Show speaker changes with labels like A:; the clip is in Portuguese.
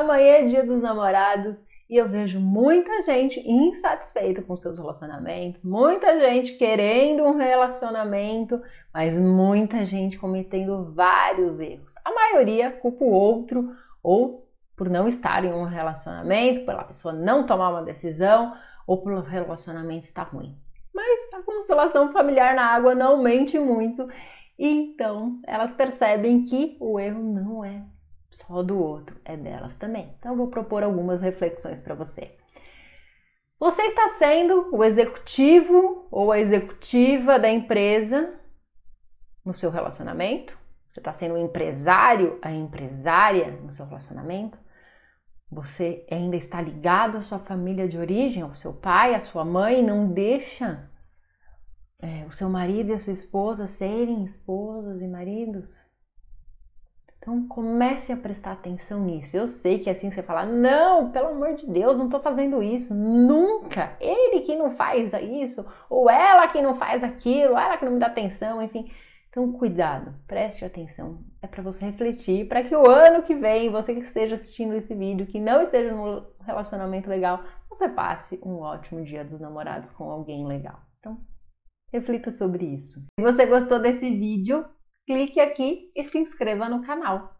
A: Amanhã é dia dos namorados e eu vejo muita gente insatisfeita com seus relacionamentos, muita gente querendo um relacionamento, mas muita gente cometendo vários erros. A maioria culpa o outro ou por não estar em um relacionamento, pela pessoa não tomar uma decisão ou pelo relacionamento estar ruim. Mas a constelação familiar na água não mente muito, então elas percebem que o erro não é só do outro, é delas também. Então eu vou propor algumas reflexões para você. Você está sendo o executivo ou a executiva da empresa no seu relacionamento? Você está sendo o empresário, a empresária no seu relacionamento? Você ainda está ligado à sua família de origem, ao seu pai, à sua mãe, não deixa é, o seu marido e a sua esposa serem esposas e maridos? Então comece a prestar atenção nisso. Eu sei que assim você fala, não, pelo amor de Deus, não estou fazendo isso. Nunca. Ele que não faz isso, ou ela que não faz aquilo, ela que não me dá atenção, enfim. Então cuidado, preste atenção. É para você refletir, para que o ano que vem, você que esteja assistindo esse vídeo, que não esteja num relacionamento legal, você passe um ótimo dia dos namorados com alguém legal. Então, reflita sobre isso. Se você gostou desse vídeo, clique aqui e se inscreva no canal.